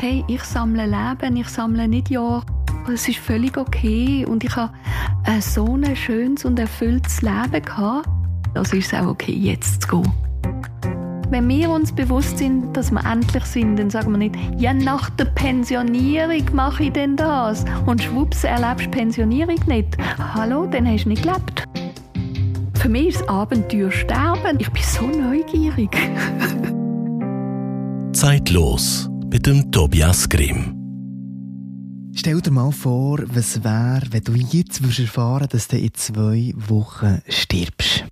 hey, ich sammle Leben, ich sammle nicht Jahre. Es ist völlig okay und ich habe ein so ein schönes und erfülltes Leben gehabt. Also ist auch okay, jetzt zu gehen. Wenn wir uns bewusst sind, dass wir endlich sind, dann sagen wir nicht, ja, nach der Pensionierung mache ich denn das. Und schwupps, erlebst du Pensionierung nicht. Hallo, dann hast du nicht gelebt. Für mich ist das Abenteuer sterben. Ich bin so neugierig. Zeitlos mit dem Tobias Grimm. Stell dir mal vor, was wäre, wenn du jetzt erfahren dass du in zwei Wochen stirbst.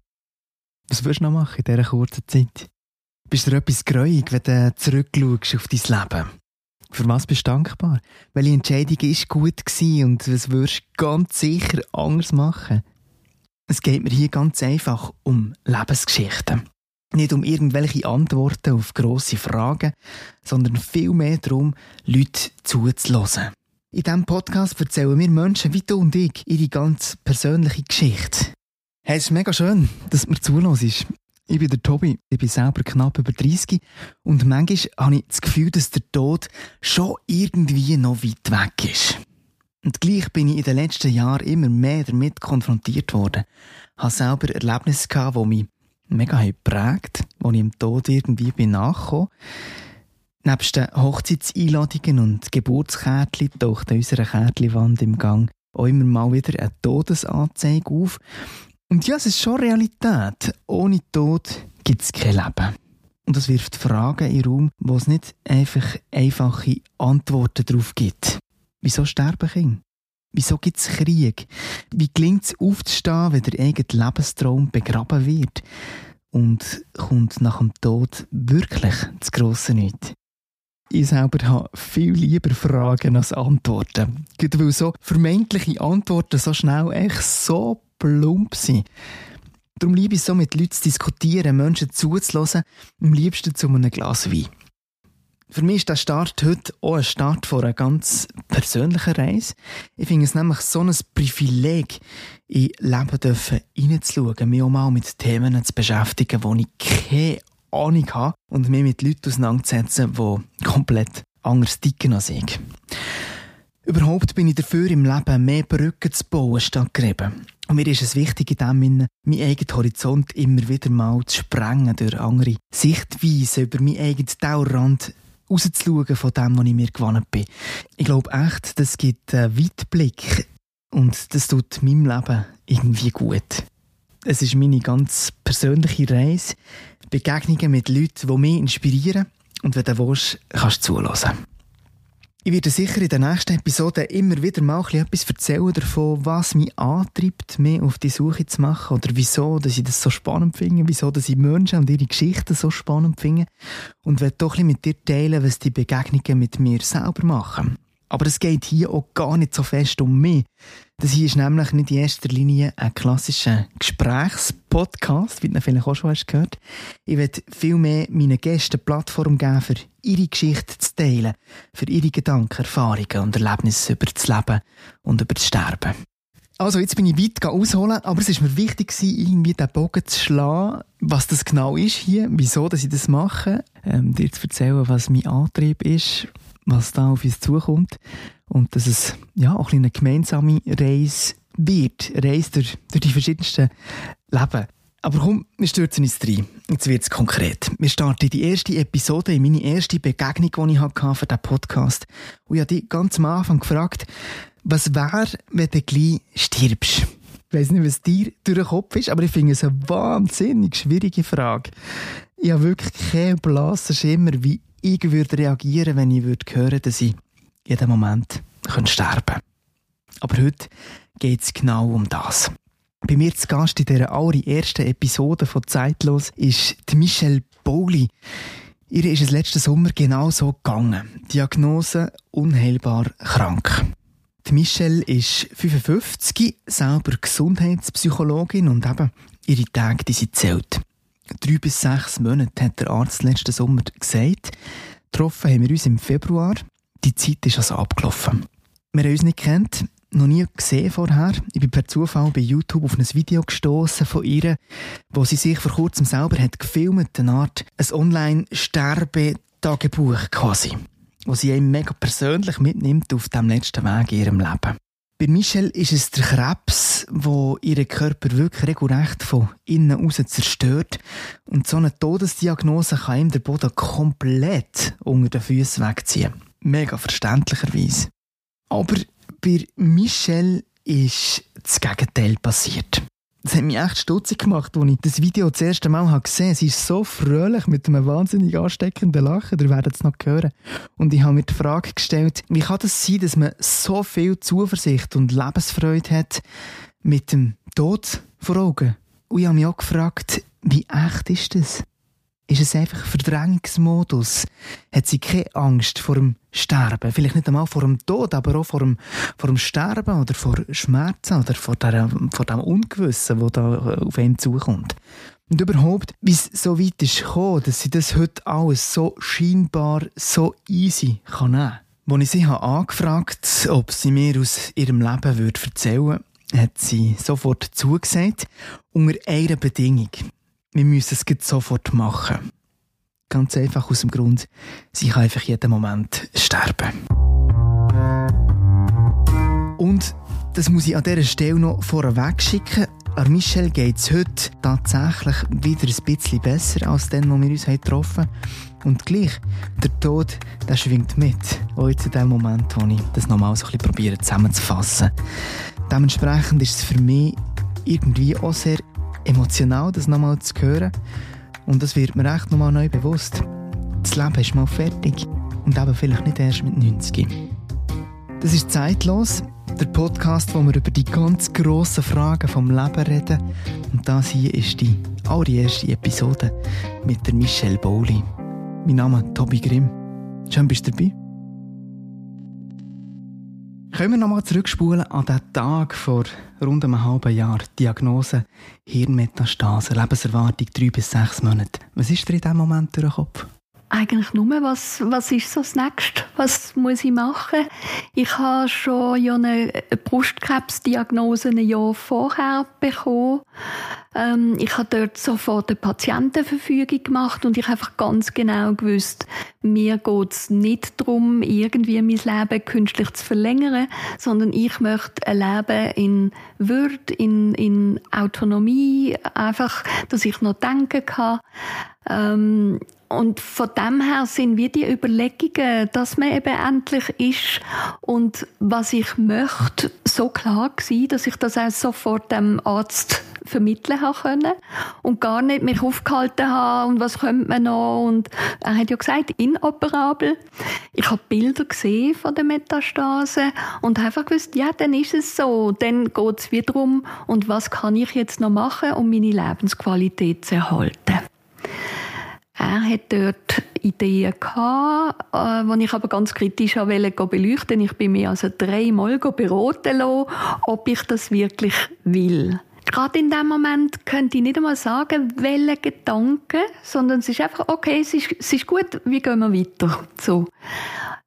Was würdest du noch machen in dieser kurzen Zeit? Bist du etwas gräuig, wenn du zurückschaust auf dein Leben? Für was bist du dankbar? Welche Entscheidung war gut und was würdest du ganz sicher anders machen? Es geht mir hier ganz einfach um Lebensgeschichten. Nicht um irgendwelche Antworten auf grosse Fragen, sondern vielmehr darum, Leute zuzulassen. In diesem Podcast erzählen wir Menschen wie du und ich ihre ganz persönliche Geschichte. Hey, es ist mega schön, dass du mir zulässt. Ich bin der Tobi, ich bin selber knapp über 30 und manchmal habe ich das Gefühl, dass der Tod schon irgendwie noch weit weg ist. Und gleich bin ich in den letzten Jahren immer mehr damit konfrontiert worden. Ich hatte selber Erlebnisse, gehabt, die mich mega geprägt haben, ich im Tod irgendwie bin nachgekommen. Nebst den Hochzeitseinladungen und Geburtskärtchen taucht an unserer Kärtchenwand im Gang auch immer mal wieder eine Todesanzeige auf. Und ja, es ist schon Realität. Ohne Tod gibt es kein Leben. Und das wirft Fragen in den Raum, wo es nicht einfach einfache Antworten darauf gibt. Wieso sterben Kinder? Wieso gibt es Krieg? Wie gelingt es aufzustehen, wenn der eigene Lebenstraum begraben wird? Und kommt nach dem Tod wirklich das grosse Nicht? Ich selber habe viel lieber Fragen als Antworten. Gerade weil so vermeintliche Antworten so schnell echt so plump sind. Darum liebe ich so, mit Leuten zu diskutieren, Menschen zuzulassen, am liebsten zu einem Glas Wein. Für mich ist der Start heute auch ein Start von einer ganz persönlichen Reise. Ich finde es nämlich so ein Privileg, in Leben dürfen reinzuschauen, mich auch mal mit Themen zu beschäftigen, die ich keine Ahnung habe und mich mit Leuten auseinanderzusetzen, die komplett anders ticken als ich. Überhaupt bin ich dafür, im Leben mehr Brücken zu bauen statt Gräben. Und mir ist es wichtig, in dem Sinne, meinen eigenen Horizont immer wieder mal zu sprengen durch andere Sichtweisen über meinen eigenen Dauerrand rauszuschauen von dem, was ich mir gewohnt bin. Ich glaube echt, das gibt einen Weitblick und das tut meinem Leben irgendwie gut. Es ist meine ganz persönliche Reise, Begegnungen mit Leuten, die mich inspirieren und wenn du willst, kannst du zulassen. Ich werde sicher in den nächsten Episoden immer wieder mal etwas erzählen davon, was mich antreibt, mich auf die Suche zu machen oder wieso dass ich das so spannend finde, wieso dass ich Menschen und ihre Geschichten so spannend finde und werde doch mit dir teilen, was die Begegnungen mit mir selber machen. Aber es geht hier auch gar nicht so fest um mich. Das hier ist nämlich nicht in erster Linie ein klassischer Gesprächspodcast, wie du vielleicht auch schon hast gehört. Ich werde vielmehr meinen Gästen Plattform geben, für ihre Geschichte zu teilen, für ihre Gedanken, Erfahrungen und Erlebnisse über das Leben und über das Sterben. Also, jetzt bin ich weit ausholen, aber es ist mir wichtig irgendwie den Bogen zu schlagen, was das genau ist hier, wieso dass ich das mache, ähm, dir zu erzählen, was mein Antrieb ist, was da auf uns zukommt und dass es ja auch eine gemeinsame Reise wird, Reise durch, durch die verschiedensten Leben. Aber komm, wir stürzen uns rein. Jetzt wird es konkret. Wir starten die erste Episode in meine erste Begegnung, die ich hatte für diesen Podcast. Und ich habe dich ganz am Anfang gefragt, was wäre, wenn du gleich stirbst? Ich weiss nicht, was dir durch den Kopf ist, aber ich finde es eine wahnsinnig schwierige Frage. Ich habe wirklich keinen blassen Schimmer, wie ich würde reagieren, wenn ich würde hören, dass ich jeden Moment sterben könnte. Aber heute geht es genau um das. Bei mir zu Gast in dieser allerersten Episode von Zeitlos ist die Michelle Bowley. Ihr ist es letzten Sommer genau so gegangen. Diagnose unheilbar krank. Die Michelle ist 55, selber Gesundheitspsychologin und eben ihre Tage, die sie zählt. Drei bis sechs Monate hat der Arzt letzten Sommer gesagt. Getroffen haben wir uns im Februar. Die Zeit ist also abgelaufen. Wir haben uns nicht kennt, noch nie gesehen vorher. Ich bin per Zufall bei YouTube auf ein Video gestoßen von ihr, wo sie sich vor kurzem selber hat gefilmt, eine Art ein Online-Sterbetagebuch quasi. wo sie einen mega persönlich mitnimmt auf dem letzten Weg in ihrem Leben. Bei Michelle ist es der Krebs, wo ihren Körper wirklich regelrecht von innen aus zerstört. Und so eine Todesdiagnose kann ihm der Boden komplett unter den Füßen wegziehen. Mega verständlicherweise. Aber bei Michelle ist das Gegenteil passiert. Das hat mich echt stutzig gemacht, als ich das Video das erste Mal gesehen habe. Sie ist so fröhlich mit einem wahnsinnig ansteckenden Lachen, ihr werdet es noch hören. Und ich habe mir die Frage gestellt, wie kann das sein, dass man so viel Zuversicht und Lebensfreude hat mit dem Tod vor Augen? Und ich habe mich auch gefragt, wie echt ist das? Ist es einfach Verdrängungsmodus. Hat sie keine Angst vor dem Sterben. Vielleicht nicht einmal vor dem Tod, aber auch vor dem, vor dem Sterben oder vor Schmerzen oder vor, der, vor dem Ungewissen, das da auf einen zukommt. Und überhaupt, wie es so weit ist gekommen, dass sie das heute alles so scheinbar, so easy kann nehmen kann. Als ich sie habe angefragt ob sie mir aus ihrem Leben erzählen würde, hat sie sofort zugesagt, unter einer Bedingung wir müssen es sofort machen. Ganz einfach aus dem Grund, sie kann einfach jeden Moment sterben. Und das muss ich an dieser Stelle noch vorweg schicken. An Michelle geht es heute tatsächlich wieder ein bisschen besser als dann, wo wir uns getroffen haben. Und gleich, der Tod, der schwingt mit. Auch jetzt in dem Moment, wo ich das nochmal so ein bisschen probiere zusammenzufassen. Dementsprechend ist es für mich irgendwie auch sehr emotional, das nochmal zu hören. Und das wird mir echt nochmal neu bewusst. Das Leben ist mal fertig. Und eben vielleicht nicht erst mit 90. Das ist zeitlos. Der Podcast, wo wir über die ganz grossen Fragen vom Leben reden. Und das hier ist die allererste Episode mit der Michelle Bowley. Mein Name ist Tobi Grimm. Schön, bist du dabei. Können wir nochmal zurückspulen an den Tag vor rund einem halben Jahr. Diagnose Hirnmetastase, Lebenserwartung drei bis sechs Monate. Was ist dir in diesem Moment durch den Kopf? Eigentlich nur, was, was ist so das Nächste? Was muss ich machen? Ich habe schon ja eine Brustkrebsdiagnose ein Jahr vorher bekommen. Ähm, ich habe dort sofort eine Patientenverfügung gemacht und ich habe einfach ganz genau gewusst, mir geht es nicht darum, irgendwie mein Leben künstlich zu verlängern, sondern ich möchte ein Leben in Würde, in, in Autonomie, einfach, dass ich noch denken kann. Ähm, und von dem her sind wir die Überlegungen, dass man eben endlich ist und was ich möchte, so klar gewesen, dass ich das auch sofort dem Arzt vermitteln können und gar nicht mich aufgehalten haben und was könnte man noch und er hat ja gesagt, inoperabel. Ich habe Bilder gesehen von der Metastase und einfach gewusst, ja, dann ist es so, dann geht es wiederum und was kann ich jetzt noch machen, um meine Lebensqualität zu erhalten. Er hat dort Ideen gehabt, äh, die ich aber ganz kritisch wollte beleuchten. Ich bin mir also dreimal beraten lassen, ob ich das wirklich will. Gerade in dem Moment könnte ich nicht einmal sagen, welche Gedanken, sondern es ist einfach, okay, es ist, es ist gut, wie gehen wir weiter? So.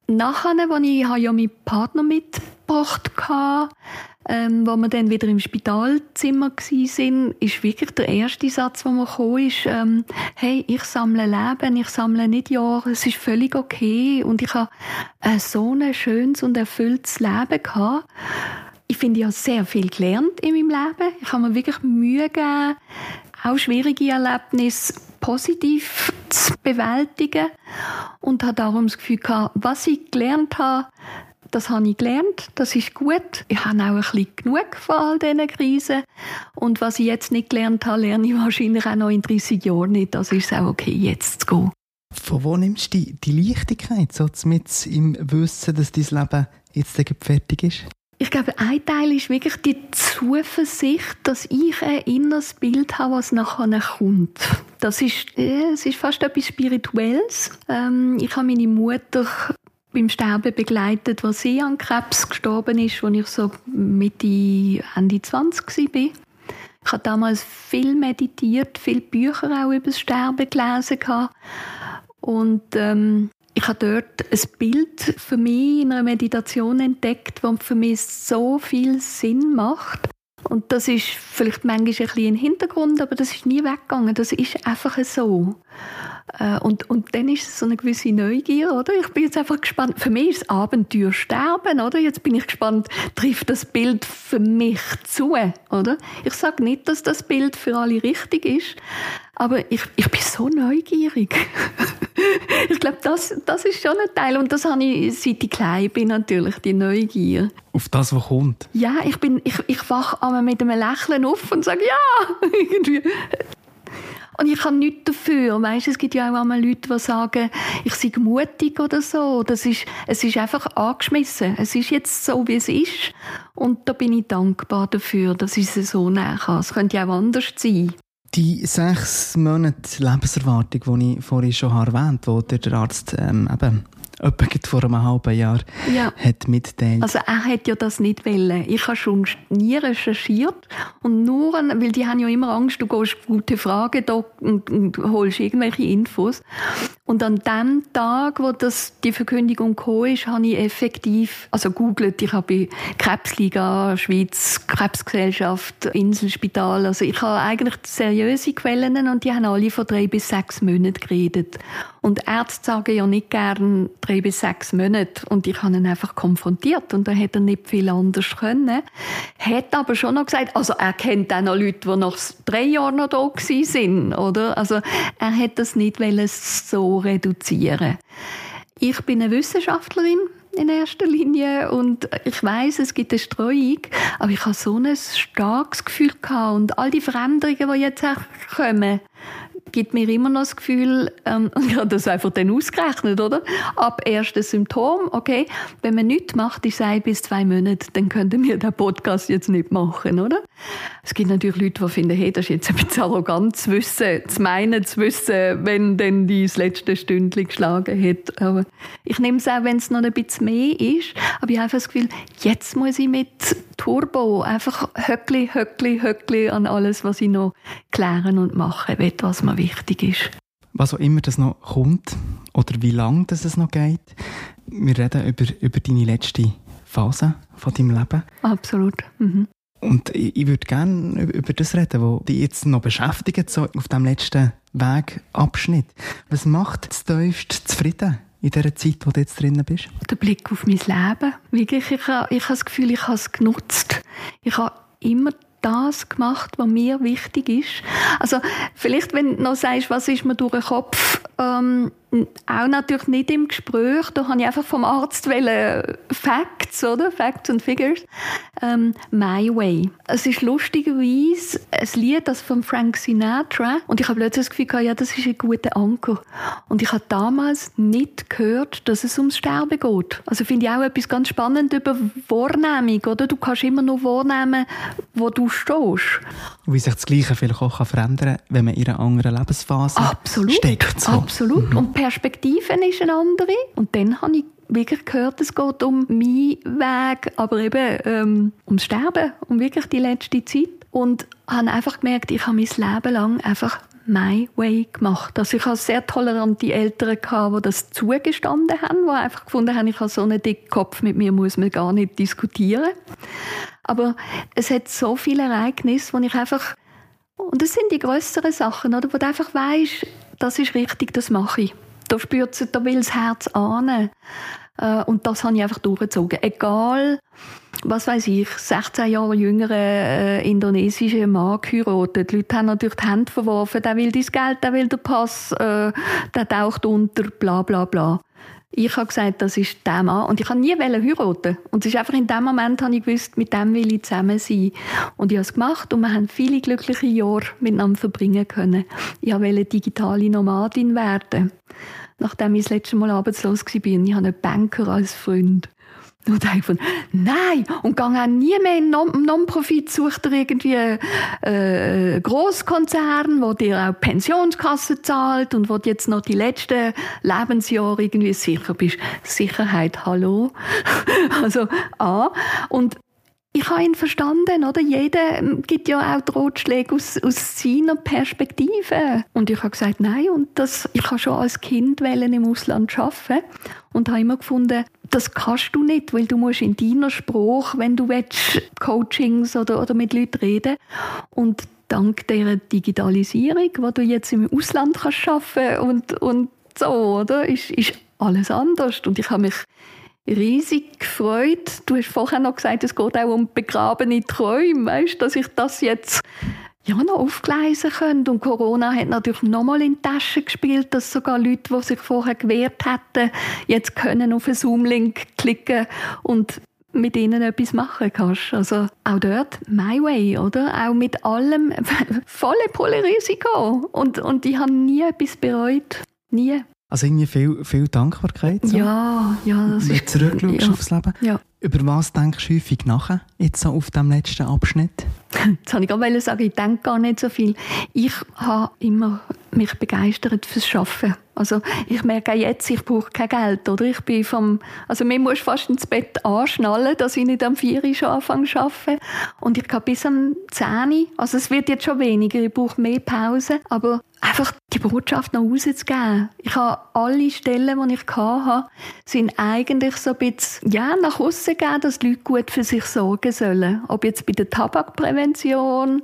Nachher, als ich, ich ja meinen Partner mitgebracht hatte, ähm, wo wir dann wieder im Spitalzimmer sind, ist wirklich der erste Satz, der mir kam, ist, ähm, hey, ich sammle Leben, ich sammle nicht Jahre, es ist völlig okay und ich habe äh, so ein schönes und erfülltes Leben gehabt. Ich finde, ich habe sehr viel gelernt in meinem Leben. Ich habe mir wirklich Mühe gegeben, auch schwierige Erlebnisse positiv zu bewältigen und habe darum das Gefühl gehabt, was ich gelernt habe, das habe ich gelernt, das ist gut. Ich habe auch ein bisschen genug von all diesen Krisen. Und was ich jetzt nicht gelernt habe, lerne ich wahrscheinlich auch noch in 30 Jahren nicht. Also ist auch okay, jetzt zu gehen. Von wo nimmst du die, die Leichtigkeit, so mit im Wissen, dass dein Leben jetzt fertig ist? Ich glaube, ein Teil ist wirklich die Zuversicht, dass ich ein inneres Bild habe, was nachher kommt. Das ist, äh, es ist fast etwas Spirituelles. Ähm, ich habe meine Mutter beim Sterben begleitet, wo sie an Krebs gestorben ist, als ich so Mitte, Ende 20 war. Ich habe damals viel meditiert, viele Bücher auch über das Sterben gelesen. Und ähm, ich habe dort ein Bild für mich in einer Meditation entdeckt, das für mich so viel Sinn macht. Und das ist vielleicht manchmal ein bisschen im Hintergrund, aber das ist nie weggegangen. Das ist einfach so. Äh, und, und dann ist es so eine gewisse Neugier, oder? Ich bin jetzt einfach gespannt. Für mich ist das Abenteuer sterben, oder? Jetzt bin ich gespannt, trifft das Bild für mich zu, oder? Ich sage nicht, dass das Bild für alle richtig ist, aber ich, ich bin so neugierig. ich glaube, das, das ist schon ein Teil. Und das habe ich, seit ich klein bin, natürlich, die Neugier. Auf das, was kommt? Ja, ich, bin, ich, ich wache einmal mit einem Lächeln auf und sage, ja, irgendwie. Und ich habe nichts dafür. Weißt, es gibt ja auch einmal Leute, die sagen, ich sei mutig oder so. Das ist, es ist einfach angeschmissen. Es ist jetzt so, wie es ist. Und da bin ich dankbar dafür, dass ich es so näher kann. Es könnte ja auch anders sein. Die sechs Monate Lebenserwartung, die ich vorhin schon erwähnt habe, wo der Arzt ähm, eben etwa vor einem halben Jahr ja. hat mitteilt. Also er hat ja das nicht wollen. Ich habe schon nie recherchiert und nur, weil die haben ja immer Angst, du gehst gute Fragen da und, und holst irgendwelche Infos. Und an dem Tag, wo das, die Verkündigung gekommen ist, habe ich effektiv, also googelt, ich habe bei Krebsliga, Schweiz, Krebsgesellschaft, Inselspital, also ich habe eigentlich seriöse Quellen und die haben alle von drei bis sechs Monaten geredet. Und Ärzte sagen ja nicht gern drei bis sechs Monate. Und ich habe ihn einfach konfrontiert. Und da hätte er nicht viel anders können. Hat aber schon noch gesagt, also er kennt auch noch Leute, die nach drei Jahren noch da sind, oder? Also er hätte das nicht so reduzieren. Ich bin eine Wissenschaftlerin in erster Linie und ich weiß, es gibt eine Streuung, aber ich habe so ein starkes Gefühl gehabt und all die Veränderungen, die jetzt kommen, gibt mir immer noch das Gefühl, ähm, ich habe das einfach dann ausgerechnet, oder? Ab erstes Symptom, okay, wenn man nichts macht, ich sage bis zwei Monate, dann könnten wir den Podcast jetzt nicht machen, oder? Es gibt natürlich Leute, die finden, hey, das ist jetzt ein bisschen arrogant zu wissen, zu meinen, zu wissen, wenn dann die das letzte Stündchen geschlagen hat. Aber ich nehme es auch, wenn es noch ein bisschen mehr ist, aber ich habe einfach das Gefühl, jetzt muss ich mit Turbo einfach Höckli, Höckli, Höckli an alles, was ich noch klären und machen will, was mir wichtig ist. Was auch immer das noch kommt oder wie lange das es noch geht, wir reden über, über deine letzte Phase von deinem Leben. Absolut. Mhm. Und ich, ich würde gerne über das reden, was dich jetzt noch beschäftigt, so auf dem letzten Wegabschnitt. Was macht das tiefst zufrieden in dieser Zeit, wo du jetzt drinnen bist? Der Blick auf mein Leben. Wirklich, ich habe, ich habe das Gefühl, ich habe es genutzt. Ich habe immer das gemacht, was mir wichtig ist. Also vielleicht, wenn du noch sagst, was ist mir durch den Kopf ähm, auch natürlich nicht im Gespräch. Da habe ich einfach vom Arzt wollen, Facts, oder? Facts und Figures. Ähm, My Way. Es ist lustigerweise ein Lied, das von Frank Sinatra. Und ich habe plötzlich das Gefühl gehabt, ja, das ist ein guter Anker. Und ich habe damals nicht gehört, dass es ums Sterben geht. Also finde ich auch etwas ganz spannend über Wahrnehmung, oder? Du kannst immer nur wahrnehmen, wo du stehst. Wie sich das Gleiche vielleicht auch verändern kann, wenn man in einer anderen Lebensphase Absolut. steckt. So. Absolut. Mhm. Und Perspektiven ist eine andere. Und dann habe ich wirklich gehört, es geht um meinen Weg, aber eben ähm, ums Sterben, um wirklich die letzte Zeit. Und habe einfach gemerkt, ich habe mein Leben lang einfach my way gemacht. Also ich hatte sehr tolerante Eltern, gehabt, die das zugestanden haben, die einfach gefunden haben, ich habe so einen dicken Kopf, mit mir muss man gar nicht diskutieren. Aber es hat so viele Ereignisse, wo ich einfach und das sind die größeren Sachen, oder, wo du einfach weißt, das ist richtig, das mache ich. Da spürt es, da will das Herz ahnen. Äh, und das habe ich einfach durchgezogen. Egal, was weiß ich, 16 Jahre jüngere äh, indonesische Mann geheiratet. Die Leute haben natürlich die Hände verworfen. Der will dein Geld, der will den Pass, äh, der taucht unter, bla bla bla. Ich habe gesagt, das ist der Mann. Und ich habe nie heiraten. Und es ist einfach in dem Moment, habe ich gewusst, mit dem will ich zusammen sein. Und ich habe es gemacht und wir haben viele glückliche Jahre miteinander verbringen können. Ich wollte digitale Nomadin werden. Nachdem ich das letzte Mal arbeitslos war, ich habe einen Banker als Freund. Und ich von, nein, und gang auch nie mehr in Non-Profit, sucht er irgendwie äh, Großkonzern, wo dir auch Pensionskasse zahlt und wo du jetzt noch die letzten Lebensjahre irgendwie sicher bist. Sicherheit, hallo. also, A. Und ich habe ihn verstanden, oder? Jeder ähm, gibt ja auch Ratschläge aus, aus seiner Perspektive. Und ich habe gesagt, nein, und das, ich habe schon als Kind im Ausland arbeiten und habe immer gefunden, das kannst du nicht, weil du musst in deiner Spruch, wenn du willst, Coachings oder, oder mit Leuten reden und dank der Digitalisierung, wo du jetzt im Ausland kannst arbeiten und, und so, oder, ist, ist alles anders. Und ich habe mich riesig gefreut. Du hast vorher noch gesagt, es geht auch um begrabene Träume, weißt, dass ich das jetzt ja, noch aufgleisen könnte. Und Corona hat natürlich nochmal in die Tasche gespielt, dass sogar Leute, die sich vorher gewehrt hätten, jetzt können auf einen Zoom-Link klicken und mit ihnen etwas machen kannst. Also auch dort my way, oder? Auch mit allem volle Pulle Risiko. Und, und ich habe nie etwas bereut. Nie. Also irgendwie viel, viel Dankbarkeit. So. Ja, ja, das Wenn ist du zurückschaust ja. aufs Leben. Ja. Über was denkst du häufig nachher, jetzt so auf dem letzten Abschnitt? Jetzt habe ich gerade sagen, ich denke gar nicht so viel. Ich habe immer mich begeistert fürs Schaffen. Also ich merke auch jetzt, ich brauche kein Geld, oder? Ich bin vom, also mir muss fast ins Bett anschnallen, dass ich nicht am 4 Uhr schon anfange zu arbeiten. Und ich kann bis am 10 Uhr, also es wird jetzt schon weniger, ich brauche mehr Pause, aber einfach die Botschaft nach Hause zu geben. Ich habe alle Stellen, die ich hatte, sind eigentlich so ein bisschen, ja, nach außen gegeben, dass die Leute gut für sich sorgen sollen. Ob jetzt bei der Tabakprävention,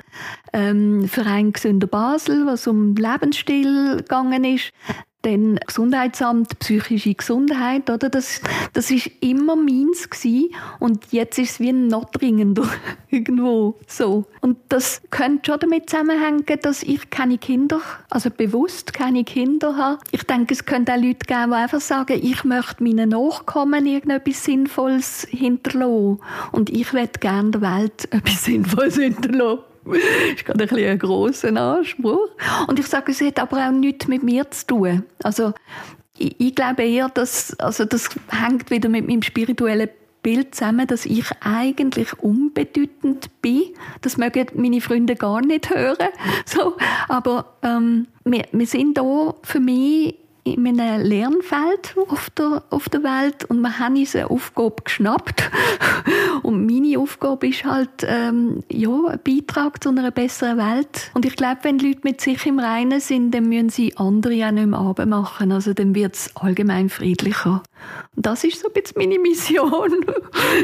ähm, Verein Gesünder Basel, was um Lebensstil gegangen ist, dann Gesundheitsamt, psychische Gesundheit, oder? Das, das ist immer meins gewesen. Und jetzt ist es wie noch dringender. Irgendwo. So. Und das könnte schon damit zusammenhängen, dass ich keine Kinder, also bewusst keine Kinder habe. Ich denke, es könnte auch Leute geben, die einfach sagen, ich möchte meinen Nachkommen irgendetwas Sinnvolles hinterlassen. Und ich möchte gerne der Welt etwas Sinnvolles hinterlassen ist gerade ein, ein grosser Anspruch. Und ich sage, es hat aber auch nichts mit mir zu tun. Also, ich, ich glaube eher, dass, also das hängt wieder mit meinem spirituellen Bild zusammen, dass ich eigentlich unbedeutend bin. Das mögen meine Freunde gar nicht hören. So, aber ähm, wir, wir sind da für mich in einem Lernfeld auf der, auf der Welt und wir haben eine Aufgabe geschnappt. Und meine Aufgabe ist halt, ähm, ja, ein Beitrag zu einer besseren Welt. Und ich glaube, wenn Leute mit sich im Reinen sind, dann müssen sie andere auch nicht mehr machen. Also dann wird es allgemein friedlicher. Und das ist so ein bisschen meine Mission.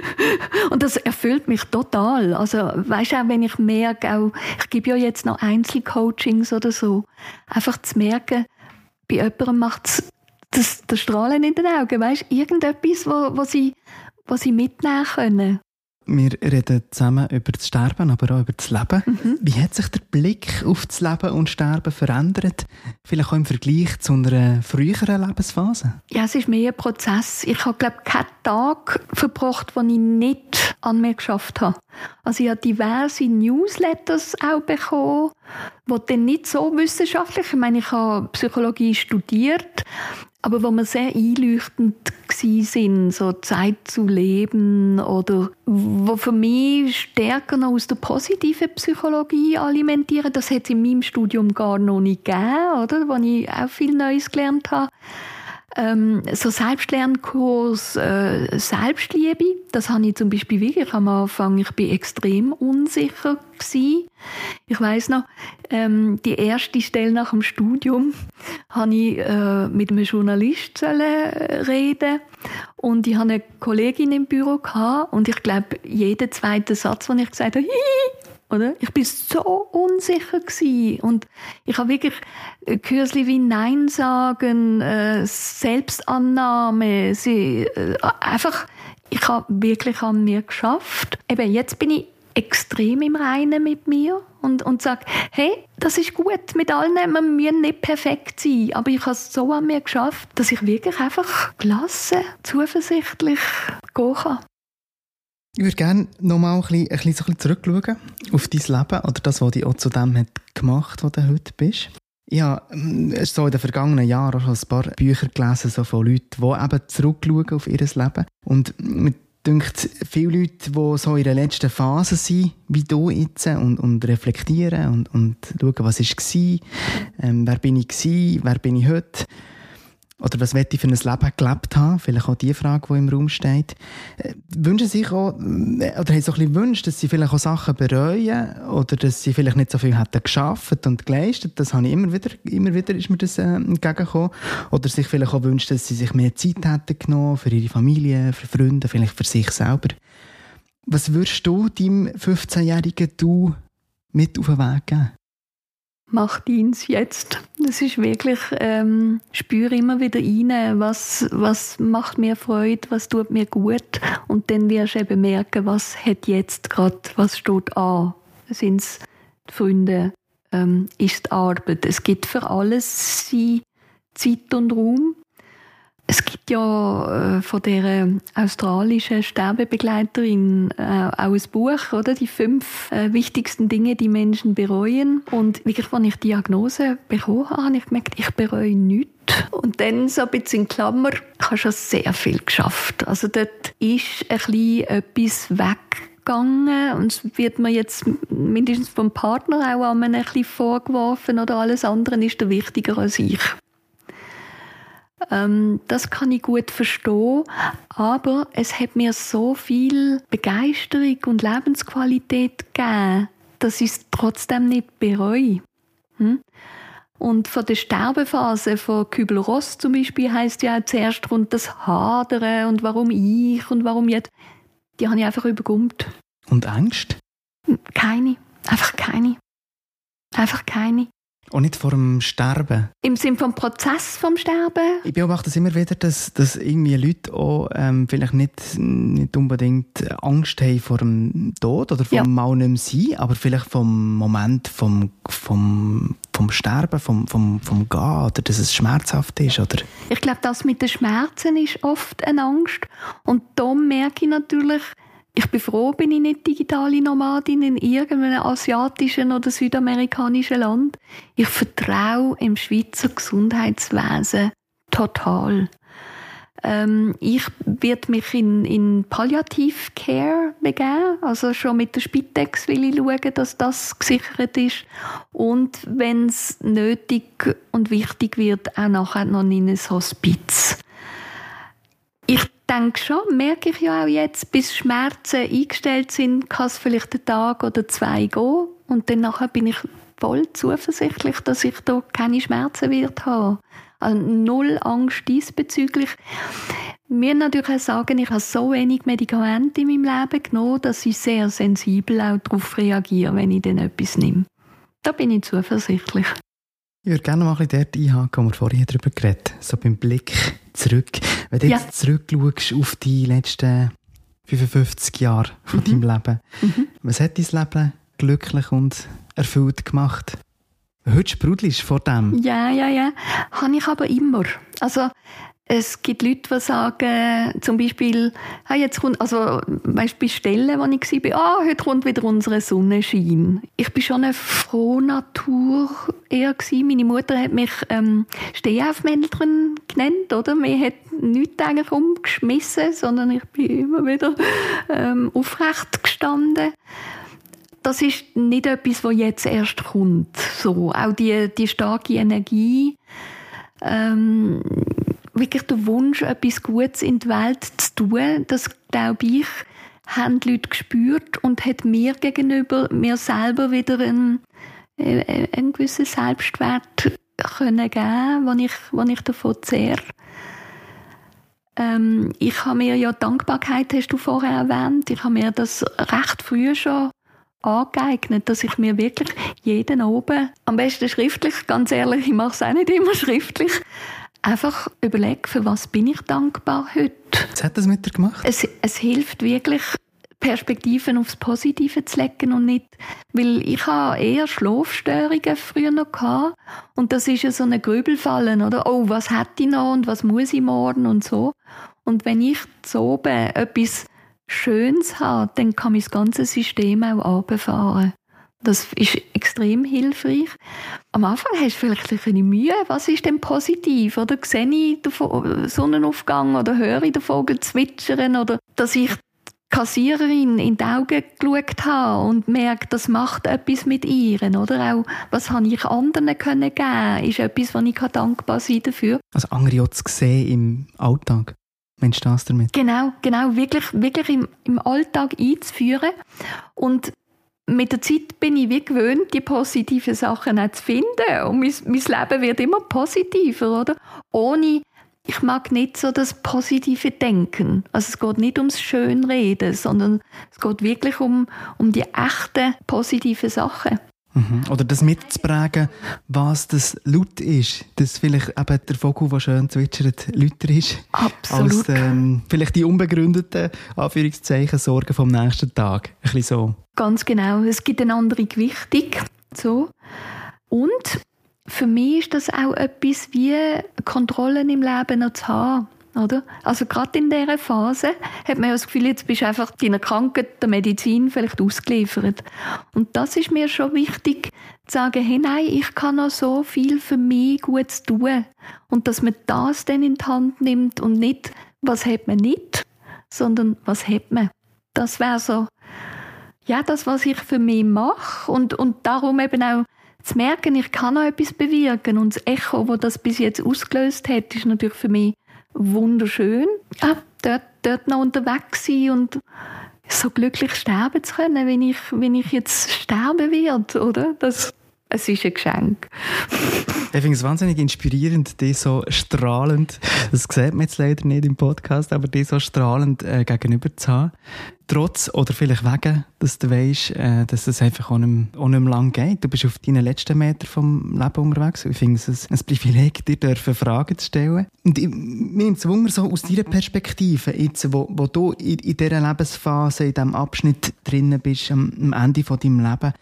Und das erfüllt mich total. Also, weißt du, auch wenn ich merke, auch, ich gebe ja jetzt noch Einzelcoachings oder so, einfach zu merken, bei jemandem macht es das, das Strahlen in den Augen. Weißt du, irgendetwas, wo, wo, sie, wo sie mitnehmen können. Wir reden zusammen über das Sterben, aber auch über das Leben. Mhm. Wie hat sich der Blick auf das Leben und Sterben verändert? Vielleicht auch im Vergleich zu einer früheren Lebensphase? Ja, es ist mehr ein Prozess. Ich habe, glaube keinen Tag verbracht, den ich nicht an mir geschafft habe. Also ich habe diverse Newsletters auch bekommen, die dann nicht so wissenschaftlich, ich meine, ich habe Psychologie studiert, aber wo mir sehr einleuchtend sind, so Zeit zu leben oder wo für mich stärker noch aus der positiven Psychologie alimentieren, das hat es in meinem Studium gar noch nicht gegeben, oder? Wo ich auch viel Neues gelernt habe ähm, so Selbstlernkurs äh, Selbstliebe, das habe ich zum Beispiel wirklich am Anfang, ich bin extrem unsicher gewesen. Ich weiß noch, ähm, die erste Stelle nach dem Studium habe ich äh, mit einem Journalist reden und ich hatte eine Kollegin im Büro gehabt, und ich glaube, jeden zweiten Satz, den ich gesagt habe, oder? Ich bin so unsicher gewesen. und ich habe wirklich Kürzli wie Nein sagen, äh, Selbstannahme, sie, äh, einfach, ich habe wirklich an mir geschafft. Eben jetzt bin ich extrem im Reinen mit mir und, und sage, hey, das ist gut mit allen, wir müssen nicht perfekt sein, aber ich habe es so an mir geschafft, dass ich wirklich einfach gelassen, zuversichtlich gehen kann. Ich würde gerne noch mal ein bisschen, ein bisschen, zurückschauen auf dein Leben oder das, was dich auch zu dem hat gemacht, wo du heute bist. Ja, ähm, so in den vergangenen Jahren schon ein paar Bücher gelesen so von Leuten, die eben zurückschauen auf ihr Leben. Und mir denkt, viele Leute, die so in der letzten Phase sind, wie du jetzt, und, und reflektieren und, und schauen, was war, ähm, wer bin ich gewesen, wer bin ich heute, oder was möchte ich für ein Leben gelebt haben? Vielleicht auch die Frage, die im Raum steht. Äh, wünschen sich auch, äh, oder haben so ein bisschen Wunsch, dass sie vielleicht auch Sachen bereuen oder dass sie vielleicht nicht so viel hätten geschafft und geleistet. Das habe ich immer wieder, immer wieder ist mir das äh, entgegengekommen. Oder sich vielleicht auch wünscht, dass sie sich mehr Zeit hätten genommen für ihre Familie, für Freunde, vielleicht für sich selber. Was würdest du deinem 15-jährigen Du mit auf den Weg geben? Mach Dienst jetzt. Das ist wirklich, ähm, spüre immer wieder rein, was, was macht mir Freude, was tut mir gut. Und dann wirst du eben merken, was hat jetzt gerade, was steht an. Sind es Freunde, ähm, ist Arbeit. Es gibt für alles Zeit und Raum. Es gibt ja äh, von der australischen Sterbebegleiterin äh, auch ein Buch, oder? Die fünf äh, wichtigsten Dinge, die Menschen bereuen. Und wirklich, als ich die Diagnose bekommen habe, habe ich gemerkt, ich bereue nichts. Und dann so ein bisschen in Klammer, ich habe schon sehr viel geschafft. Also dort ist ein bisschen etwas weggegangen und es wird mir jetzt mindestens vom Partner auch ein bisschen vorgeworfen oder alles andere ist da wichtiger als ich. Ähm, das kann ich gut verstehen, aber es hat mir so viel Begeisterung und Lebensqualität gegeben, dass ich es trotzdem nicht bereue. Hm? Und von der Sterbephase von Kübel-Ross zum Beispiel heißt ja zuerst rund das Hadern und warum ich und warum jetzt. Die habe ich einfach übergummt. Und Angst? Keine. Einfach keine. Einfach keine. Und nicht vor dem Sterben. Im Sinne vom Prozess vom Sterben? Ich beobachte es immer wieder, dass, dass irgendwie Leute auch ähm, vielleicht nicht, nicht unbedingt Angst haben vor dem Tod oder vom ja. Mal nicht mehr sein, aber vielleicht vom Moment vom, vom, vom Sterben, vom, vom, vom Gehen oder dass es schmerzhaft ist. Oder? Ich glaube, das mit den Schmerzen ist oft eine Angst. Und da merke ich natürlich, ich bin froh, bin ich nicht digitale Nomadin in irgendeinem asiatischen oder südamerikanischen Land. Ich vertraue im Schweizer Gesundheitswesen total. Ähm, ich werde mich in, in Palliative Care begeben, also schon mit der Spitex will ich schauen, dass das gesichert ist und wenn es nötig und wichtig wird, auch nachher noch in ein Hospiz. Ich denke schon, merke ich ja auch jetzt, bis Schmerzen eingestellt sind, kann es vielleicht einen Tag oder zwei gehen. Und dann nachher bin ich voll zuversichtlich, dass ich da keine Schmerzen wird haben. Also null Angst diesbezüglich. Mir natürlich auch sagen, ich habe so wenig Medikamente in meinem Leben genommen, dass ich sehr sensibel auch darauf reagiere, wenn ich dann etwas nehme. Da bin ich zuversichtlich. Ich würde gerne mal ein bisschen dort einhaken, wo wir vorhin darüber geredet haben. So beim Blick zurück. Wenn du ja. jetzt zurückschaust auf die letzten 55 Jahre von mhm. deinem Leben, mhm. was hat dein Leben glücklich und erfüllt gemacht? Heute sprudelst vor dem. Ja, ja, ja. Habe ich aber immer. Also, es gibt Leute, die sagen, zum Beispiel, hey, jetzt kommt, also, weißt, bei Stellen, wo ich war, ah, heute kommt wieder unsere Sonnenschein. Ich bin schon eine frohe Natur eher gewesen. Meine Mutter hat mich, ähm, Stehaufmännlerin genannt, oder? Mir hat nichts eigentlich umgeschmissen, sondern ich bin immer wieder, ähm, aufrecht gestanden das ist nicht etwas, was jetzt erst kommt. So, auch die, die starke Energie, ähm, wirklich der Wunsch, etwas Gutes in die Welt zu tun, das glaube ich, haben die Leute gespürt und hat mir gegenüber, mir selber wieder einen, äh, einen gewissen Selbstwert können geben, wenn ich, wenn ich davon zehre. Ähm, ich habe mir ja Dankbarkeit, hast du vorher erwähnt, ich habe mir das recht früh schon angeeignet, dass ich mir wirklich jeden oben, am besten schriftlich, ganz ehrlich, ich mache es auch nicht immer schriftlich, einfach überlege, für was bin ich dankbar heute. Was hat das mit dir gemacht? Es, es hilft wirklich, Perspektiven aufs Positive zu legen und nicht, weil ich habe eher Schlafstörungen früher noch gehabt und das ist ja so eine Grübelfallen, oder? Oh, was hätte ich noch und was muss ich morgen und so. Und wenn ich zu oben etwas Schönes habe, dann kann mein ganzes System auch runterfahren. Das ist extrem hilfreich. Am Anfang hast du vielleicht ein bisschen Mühe. Was ist denn positiv? Oder sehe ich den Sonnenaufgang oder höre ich den Vogel zwitschern? Oder dass ich Kassiererin in die Augen geschaut habe und merke, das macht etwas mit ihr, oder? Auch, was habe ich anderen können geben, ist etwas, was ich dankbar sein dafür. Also andere auch zu sehen im Alltag. Mensch, das damit? Genau, genau, wirklich, wirklich im, im Alltag einzuführen und mit der Zeit bin ich wie gewöhnt, die positiven Sachen auch zu finden. Und mein, mein Leben wird immer positiver, oder? Ohne ich mag nicht so das positive Denken. Also es geht nicht ums Schönreden, sondern es geht wirklich um, um die echten positiven Sachen. Mhm. Oder das mitzuprägen, was das laut ist. Dass vielleicht eben der Vogel, der schön zwitschert, lauter ist. Absolut. Als ähm, vielleicht die unbegründeten Anführungszeichen Sorgen vom nächsten Tag. Ein bisschen so. Ganz genau. Es gibt eine andere Gewichtung. So. Und für mich ist das auch etwas wie Kontrollen im Leben noch zu haben. Oder? Also gerade in dieser Phase hat man ja das Gefühl, jetzt bist du einfach deiner Krankheit, der Medizin vielleicht ausgeliefert. Und das ist mir schon wichtig, zu sagen, hey, nein, ich kann noch so viel für mich gut tun. Und dass man das dann in die Hand nimmt und nicht, was hat man nicht, sondern was hat man. Das wäre so, ja, das, was ich für mich mache und, und darum eben auch zu merken, ich kann noch etwas bewirken und das Echo, das das bis jetzt ausgelöst hat, ist natürlich für mich wunderschön. Ja, dort, dort noch unterwegs sein und so glücklich sterben zu können, wenn ich, wenn ich jetzt sterben werde, oder? Das, es ist ein Geschenk. ich finde es wahnsinnig inspirierend, die so strahlend, das sieht man jetzt leider nicht im Podcast, aber die so strahlend äh, gegenüber zu haben trotz oder vielleicht wegen, dass du weißt, äh, dass es einfach auch nicht, nicht mehr lang geht. Du bist auf deinen letzten Meter vom Leben unterwegs. Ich finde es ein, Privileg, dir dürfen Fragen zu stellen. Und ich, mir es so aus deiner Perspektive, jetzt, wo, wo du in, in dieser Lebensphase, in diesem Abschnitt drinnen bist, am, am Ende von deinem Leben.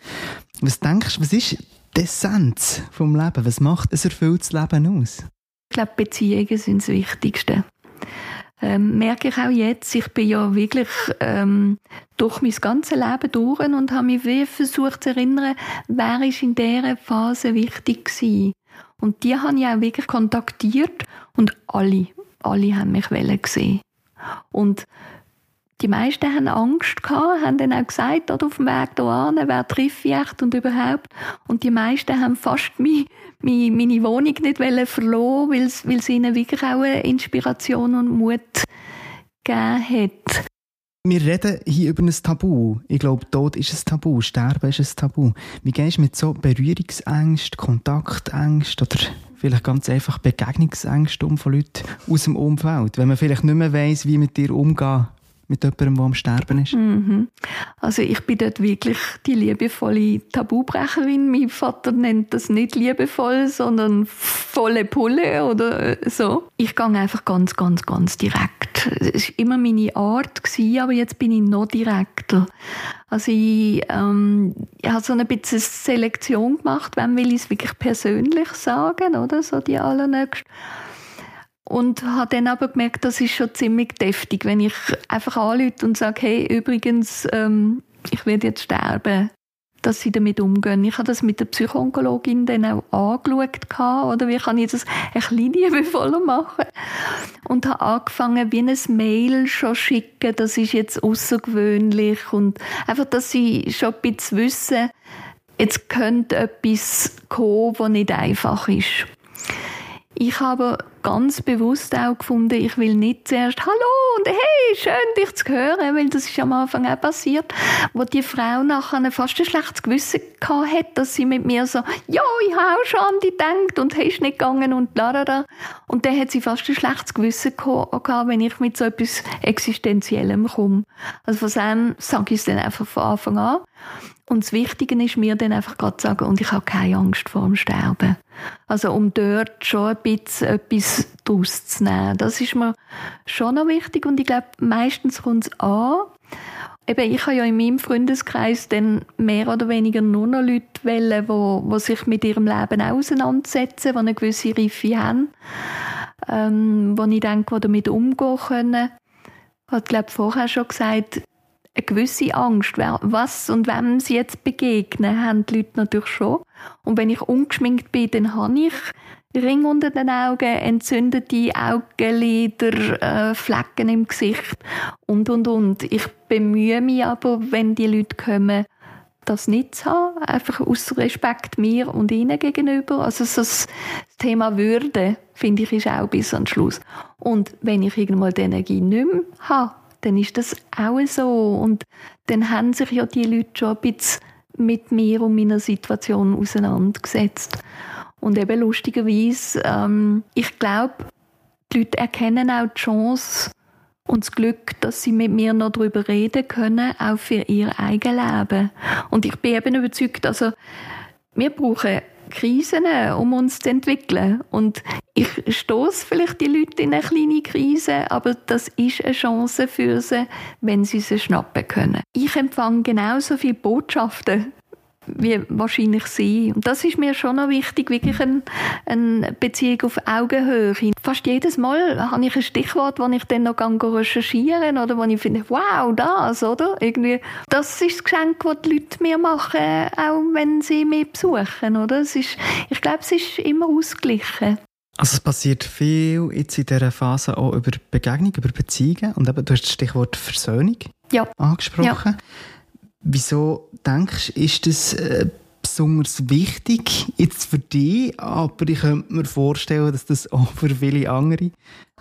Was denkst du, was ist die Essenz vom Leben? Was macht ein erfülltes Leben aus? Ich glaube, Beziehungen sind das Wichtigste ähm, merke ich auch jetzt, ich bin ja wirklich ähm, durch mein ganzes Leben durch und habe mich wie versucht zu erinnern, wer ist in dieser Phase wichtig gewesen. Und die habe ich auch wirklich kontaktiert und alle, alle haben mich gesehen. Und die meisten haben Angst gehabt, haben dann auch gesagt, oder auf dem Weg hierher, wer trifft ich echt und überhaupt. Und die meisten haben fast meine, meine, meine Wohnung nicht verloren, weil es, ihnen wirklich auch eine Inspiration und Mut gegeben hat. Wir reden hier über ein Tabu. Ich glaube, Tod ist ein Tabu, Sterben ist ein Tabu. Wie gehst du mit so Berührungsängsten, Kontaktängsten oder vielleicht ganz einfach Begegnungsängsten um von Leuten aus dem Umfeld? Wenn man vielleicht nicht mehr weiss, wie mit dir umgehen mit jemandem, der am Sterben ist? Mhm. Also ich bin dort wirklich die liebevolle Tabubrecherin. Mein Vater nennt das nicht liebevoll, sondern volle Pulle oder so. Ich gehe einfach ganz, ganz, ganz direkt. Es war immer meine Art, aber jetzt bin ich noch direkter. Also ich, ähm, ich habe so ein bisschen Selektion gemacht, wem will ich es wirklich persönlich sagen, oder? So die allernächsten. Und habe dann aber gemerkt, das ist schon ziemlich deftig, wenn ich einfach anrufe und sage, hey, übrigens, ähm, ich werde jetzt sterben, dass sie damit umgehen. Ich habe das mit der Psychoonkologin dann auch angeschaut, oder wie kann ich das ein bisschen liebevoller machen? Und habe angefangen, wie ein Mail schon schicken, das ist jetzt außergewöhnlich und einfach, dass sie schon ein bisschen wissen, jetzt könnte etwas kommen, das nicht einfach ist. Ich habe ganz bewusst auch gefunden, ich will nicht zuerst Hallo und hey, schön dich zu hören, weil das ist am Anfang auch passiert, wo die Frau nachher fast ein schlechtes Gewissen hat, dass sie mit mir so, ja, ich habe auch schon an dich gedacht und hast nicht gegangen und da, Und dann hat sie fast ein schlechtes Gewissen gehabt, wenn ich mit so etwas Existenziellem komme. Also von dem sage ich es dann einfach von Anfang an. Und das Wichtige ist mir dann einfach gerade zu sagen, und ich habe keine Angst vor dem Sterben. Also um dort schon ein bisschen etwas daraus zu nehmen. Das ist mir schon noch wichtig und ich glaube, meistens kommt es an. Eben, ich habe ja in meinem Freundeskreis dann mehr oder weniger nur noch Leute wählen, die, die sich mit ihrem Leben auseinandersetzen, die eine gewisse Reife haben, ähm, wo ich denke, die damit umgehen können. Ich habe, glaube vorher schon gesagt, eine gewisse Angst, was und wem sie jetzt begegnen, haben die Leute natürlich schon. Und wenn ich ungeschminkt bin, dann habe ich Ring unter den Augen, entzündete Augenlider, äh, Flecken im Gesicht und, und, und. Ich bemühe mich aber, wenn die Leute kommen, das nicht zu haben, einfach aus Respekt mir und ihnen gegenüber. Also das Thema Würde, finde ich, ist auch bis den Schluss. Und wenn ich irgendwann die Energie nicht mehr habe, dann ist das auch so. Und dann haben sich ja die Leute schon ein bisschen mit mir und meiner Situation auseinandergesetzt. Und eben lustigerweise, ähm, ich glaube, die Leute erkennen auch die Chance und das Glück, dass sie mit mir noch darüber reden können, auch für ihr eigenes Leben. Und ich bin eben überzeugt, also wir brauchen Krisen, um uns zu entwickeln. Und ich stoße vielleicht die Leute in eine kleine Krise, aber das ist eine Chance für sie, wenn sie sie schnappen können. Ich empfange genauso viele Botschaften wie wahrscheinlich sie. Und das ist mir schon noch wichtig, wirklich eine, eine Beziehung auf Augenhöhe. Fast jedes Mal habe ich ein Stichwort, wo ich dann noch recherchieren oder wo ich finde, wow, das, oder? Irgendwie, das ist das Geschenk, das die Leute mir machen, auch wenn sie mich besuchen, oder? Es ist, ich glaube, es ist immer ausgeglichen. Also es passiert viel jetzt in dieser Phase auch über Begegnung, über Beziehungen und eben, du hast das Stichwort Versöhnung ja. angesprochen. Ja. Wieso denkst du, ist das äh, besonders wichtig jetzt für dich? Aber ich könnte mir vorstellen, dass das auch für viele andere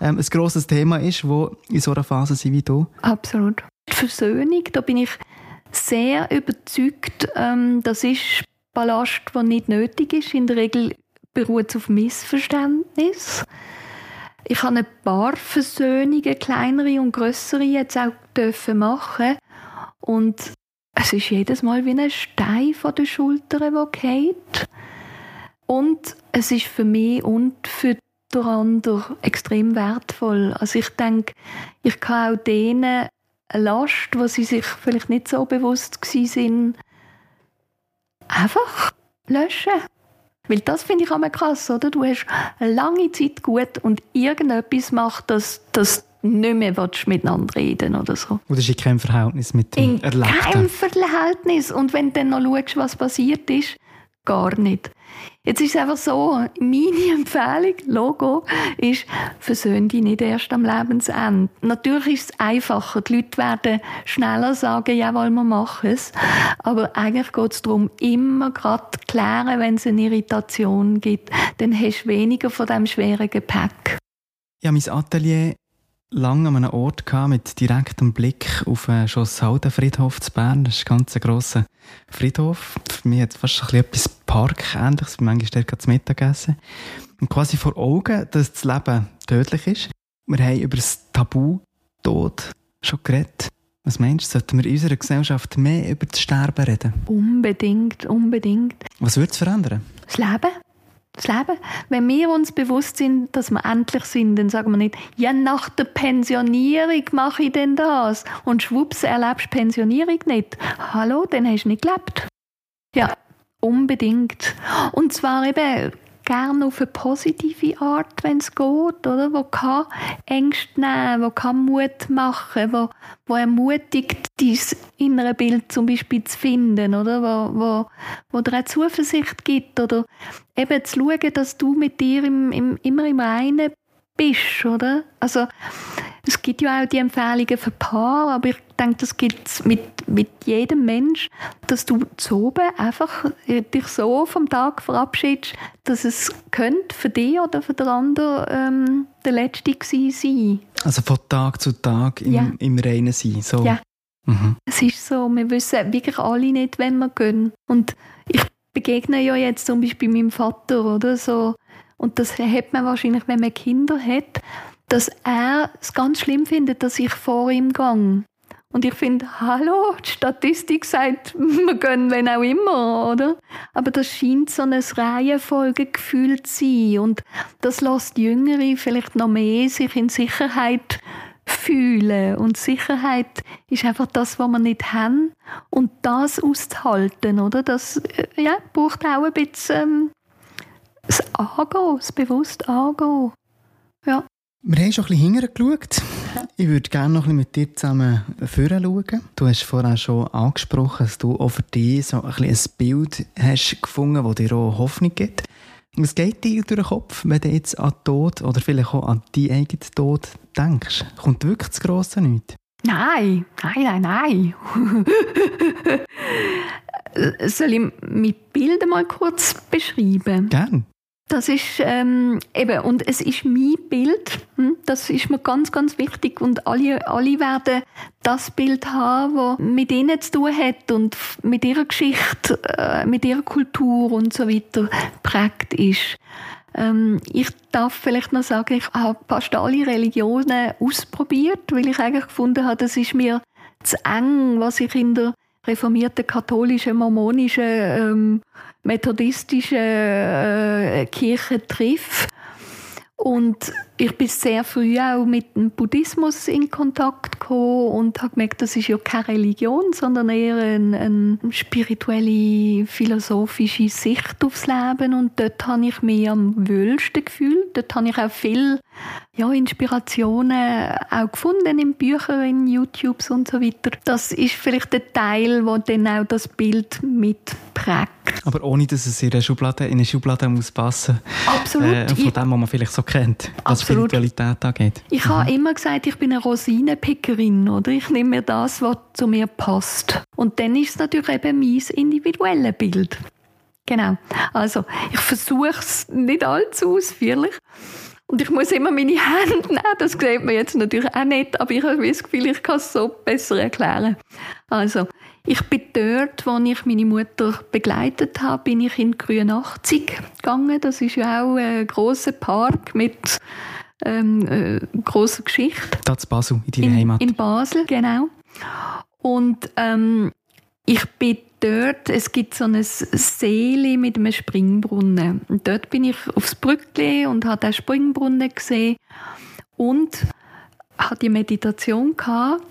ähm, ein grosses Thema ist, wo in so einer Phase sind wie du. Absolut. Die Versöhnung, da bin ich sehr überzeugt, ähm, das ist Ballast, der nicht nötig ist. In der Regel beruht es auf Missverständnis. Ich habe ein paar Versöhnungen, kleinere und größere, jetzt auch dürfen machen. Und es ist jedes Mal wie ein Stein von den Schultern, der geht. Und es ist für mich und für den anderen extrem wertvoll. Also ich denke, ich kann auch denen eine Last, wo sie sich vielleicht nicht so bewusst sind, einfach löschen. Weil das finde ich auch krass, oder? Du hast eine lange Zeit gut und irgendetwas macht, dass, dass nicht mehr miteinander reden oder so. Das ist in keinem Verhältnis mit dem in Erlebten? In keinem Verhältnis. Und wenn du dann noch schaust, was passiert ist, gar nicht. Jetzt ist es einfach so, meine Empfehlung, Logo, ist, versöhn dich nicht erst am Lebensende. Natürlich ist es einfacher. Die Leute werden schneller sagen, jawohl, wir machen es. Aber eigentlich geht es darum, immer gerade klären, wenn es eine Irritation gibt. Dann hast du weniger von diesem schweren Gepäck. Ja, mein Atelier lange an einem Ort gehabt, mit direktem Blick auf den Schosshaldenfriedhof zu Bern. Das ist ein ganz grosser Friedhof. Für mich hat es fast ein bisschen etwas Parkähnliches. Manchmal dort zu Mittagessen. Und quasi vor Augen, dass das Leben tödlich ist. Wir haben über das Tabu Tod schon geredet. Was meinst du, sollten wir in unserer Gesellschaft mehr über das Sterben reden? Unbedingt, unbedingt. Was würde es verändern? Das Leben das Leben. Wenn wir uns bewusst sind, dass wir endlich sind, dann sagen wir nicht, ja, nach der Pensionierung mache ich denn das. Und schwupps, erlebst Pensionierung nicht. Hallo, dann hast du nicht gelebt. Ja, unbedingt. Und zwar eben gerne auf eine positive Art, wenn es geht, oder? Wo kann Ängste nehmen, wo kann Mut machen, wo, wo ermutigt, dein innere Bild zum Beispiel zu finden, oder? Wo, wo, wo dir eine Zuversicht gibt, oder eben zu schauen, dass du mit dir im, im, immer im Reinen bist, oder? Also, es gibt ja auch die Empfehlungen für Paar, aber ich denke, das gibt es mit, mit jedem Mensch, dass du zu oben einfach äh, dich so vom Tag verabschiedest, dass es könnte für dich oder für den anderen ähm, der letzte gewesen sein. Also von Tag zu Tag im, ja. im Reinen sein, so? Ja. Mhm. Es ist so, wir wissen wirklich alle nicht, wenn wir gehen. Und ich begegne ja jetzt zum Beispiel meinem Vater oder so, und das hat man wahrscheinlich, wenn man Kinder hat, dass er es ganz schlimm findet, dass ich vor ihm gehe. Und ich finde, hallo, die Statistik sagt, wir gehen wenn auch immer, oder? Aber das scheint so ein Reihenfolgegefühl zu sein. Und das lässt Jüngere vielleicht noch mehr sich in Sicherheit fühlen. Und Sicherheit ist einfach das, was wir nicht haben. Und das auszuhalten, oder? Das äh, ja, braucht auch ein bisschen ähm, das Angehen, das bewusst Angehen. Ja. Wir haben schon ein bisschen hingeschaut. Ich würde gerne noch ein bisschen mit dir zusammen vorher schauen. Du hast vorhin schon angesprochen, dass du auch für dich so ein, bisschen ein Bild hast gefunden, das dir auch Hoffnung gibt. Was geht dir durch den Kopf, wenn du jetzt an den Tod oder vielleicht auch an deinen eigenen Tod denkst? Kommt wirklich das Grosse nicht? Nein, nein, nein, nein. Soll ich mit Bildern mal kurz beschreiben? Gern. Das ist ähm, eben, und es ist mein Bild, hm? das ist mir ganz, ganz wichtig und alle, alle werden das Bild haben, das mit ihnen zu tun hat und mit ihrer Geschichte, äh, mit ihrer Kultur und so weiter prägt ist. Ähm, ich darf vielleicht noch sagen, ich habe fast alle Religionen ausprobiert, weil ich eigentlich gefunden habe, das ist mir zu eng, was ich in der reformierten, katholischen, mormonischen, ähm, methodistischen äh, Kirche trifft. Und ich bin sehr früh auch mit dem Buddhismus in Kontakt gekommen und habe gemerkt, das ist ja keine Religion, sondern eher eine, eine spirituelle, philosophische Sicht aufs Leben. Und dort habe ich mich am wohlsten gefühlt. Dort habe ich auch viel ja, Inspirationen auch gefunden in Büchern, in YouTubes und so weiter. Das ist vielleicht der Teil, wo dann auch das Bild mitprägt. Aber ohne, dass es in eine Schublade, in eine Schublade muss passen Absolut. Äh, von dem, was man vielleicht so kennt, Absolut. Spiritualität angeht. Ich mhm. habe immer gesagt, ich bin eine Rosinenpickerin, oder? Ich nehme mir das, was zu mir passt. Und dann ist es natürlich eben mein individuelles Bild. Genau. Also, ich versuche es nicht allzu ausführlich. Und ich muss immer meine Hände nehmen. Das sieht man jetzt natürlich auch nicht, aber ich habe das Gefühl, ich kann es so besser erklären. Also, ich bin dort, wo ich meine Mutter begleitet habe, bin ich in 83 gegangen. Das ist ja auch ein grosser Park mit ähm, äh, grosser Geschichte. Das Basel, in deiner in, Heimat. In Basel, genau. Und ähm, ich bin dort, es gibt so eine Seele mit einem Springbrunnen. Und dort bin ich aufs Brückli und habe den Springbrunnen gesehen und hatte die Meditation gehabt.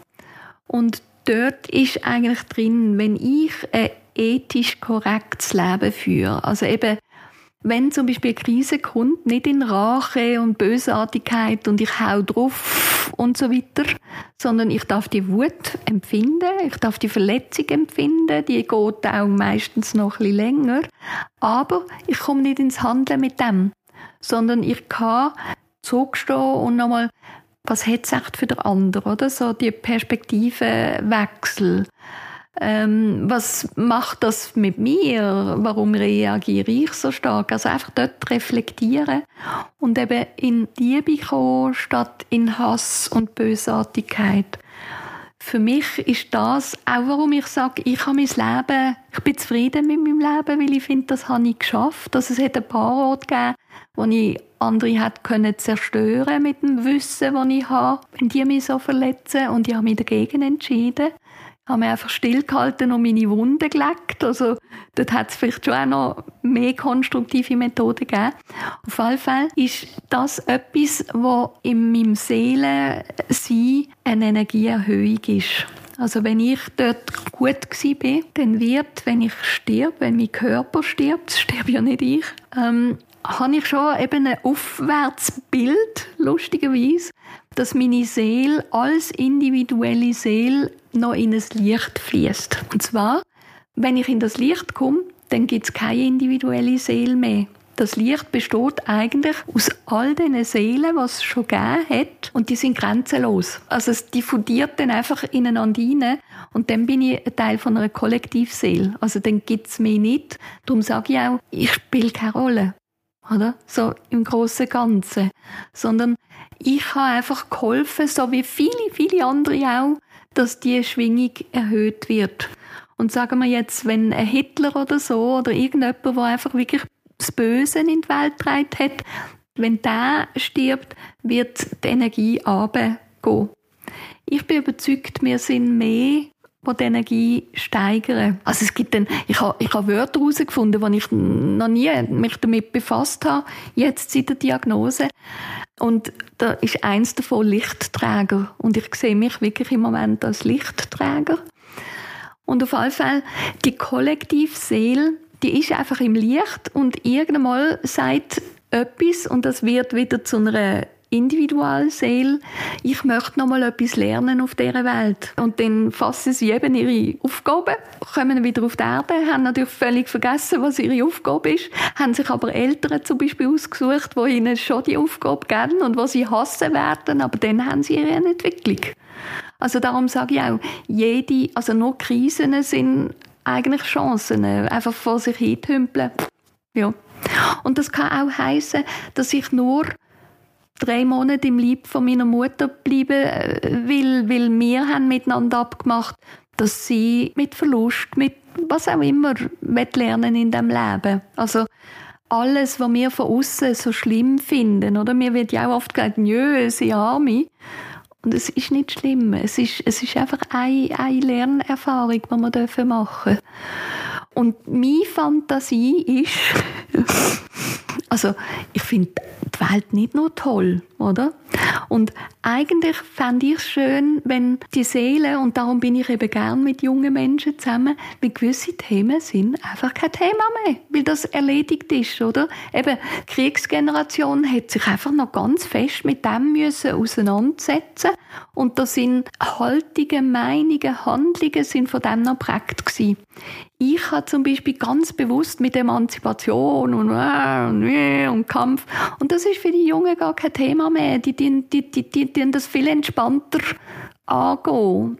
Und dort ist eigentlich drin, wenn ich ein ethisch korrektes Leben führe, also eben wenn zum Beispiel eine Krise kommt, nicht in Rache und Bösartigkeit und ich hau drauf und so weiter, sondern ich darf die Wut empfinden, ich darf die Verletzung empfinden, die geht auch meistens noch ein bisschen länger, aber ich komme nicht ins Handeln mit dem, sondern ich kann zurückstehen und nochmal, was hat es echt für den anderen, oder? So die Perspektivenwechsel. Ähm, was macht das mit mir? Warum reagiere ich so stark? Also einfach dort reflektieren und eben in Liebe kommen, statt in Hass und Bösartigkeit. Für mich ist das auch, warum ich sage, ich habe mein Leben, ich bin zufrieden mit meinem Leben, weil ich finde, das habe ich geschafft. Also es hat ein paar Orte gegeben, wo ich andere hat können zerstören mit dem Wissen, das ich habe, wenn die mich so verletzen. Und ich habe mich dagegen entschieden habe mich einfach stillgehalten und meine Wunden gelegt. Also dort hat es vielleicht schon auch noch mehr konstruktive Methoden gegeben. Auf jeden Fall ist das etwas, was in meinem Seelensein eine Energieerhöhung ist. Also wenn ich dort gut bin, dann wird, wenn ich sterbe, wenn mein Körper stirbt, sterbe ja nicht ich, ähm, habe ich schon eben ein Aufwärtsbild, lustigerweise, dass meine Seele als individuelle Seele noch in ein Licht fließt. Und zwar, wenn ich in das Licht komme, dann gibt es keine individuelle Seele mehr. Das Licht besteht eigentlich aus all den Seelen, was es schon gegeben hat, und die sind grenzenlos. Also es diffundiert dann einfach ineinander rein und dann bin ich ein Teil von einer Kollektivseele. Also dann gibt es mich nicht. Darum sage ich auch, ich spiele keine Rolle. Oder? So im großen Ganzen. Sondern ich habe einfach geholfen, so wie viele, viele andere auch, dass die Schwingung erhöht wird. Und sagen wir jetzt, wenn ein Hitler oder so oder irgendjemand, der einfach wirklich das Böse in die Welt getragen hat, wenn der stirbt, wird die Energie runtergehen. Ich bin überzeugt, wir sind mehr die die Energie steigern. Also es gibt dann, ich habe, ich habe Wörter herausgefunden, die ich noch nie mich damit befasst habe, jetzt seit der Diagnose. Und da ist eins davon Lichtträger. Und ich sehe mich wirklich im Moment als Lichtträger. Und auf jeden Fall, die Kollektivseele, die ist einfach im Licht und irgendwann sagt etwas und das wird wieder zu einer Individualseele, ich möchte noch mal etwas lernen auf dieser Welt. Und dann fassen sie eben ihre Aufgaben, kommen wieder auf die Erde, haben natürlich völlig vergessen, was ihre Aufgabe ist, haben sich aber Eltern zum Beispiel ausgesucht, die ihnen schon die Aufgabe geben und was sie hassen werden, aber dann haben sie ihre Entwicklung. Also darum sage ich auch, jede, also nur Krisen sind eigentlich Chancen, einfach vor sich hintümpeln. Ja. Und das kann auch heißen, dass ich nur drei Monate im Leib von meiner Mutter bleiben äh, will, weil wir haben miteinander abgemacht, dass sie mit Verlust, mit was auch immer, lernen in dem Leben. Also alles, was wir von außen so schlimm finden, oder? Mir wird ja auch oft gesagt, nö, sie Arme. Und es ist nicht schlimm. Es ist, es ist einfach eine, eine Lernerfahrung, die wir machen dürfen. Und meine Fantasie ist, also ich finde die Welt nicht nur toll, oder? Und eigentlich fände ich es schön, wenn die Seele, und darum bin ich eben gern mit jungen Menschen zusammen, weil gewisse Themen sind einfach kein Thema mehr, weil das erledigt ist, oder? Eben, die Kriegsgeneration hat sich einfach noch ganz fest mit dem müssen auseinandersetzen und da sind Haltungen, Meinungen, Handlungen sind von dem noch prägt gewesen. Ich habe zum Beispiel ganz bewusst mit Emanzipation und, äh, und, äh, und Kampf und das ist für die Jungen gar kein Thema mehr. Die, die, die, die, die, die das viel entspannter angehen.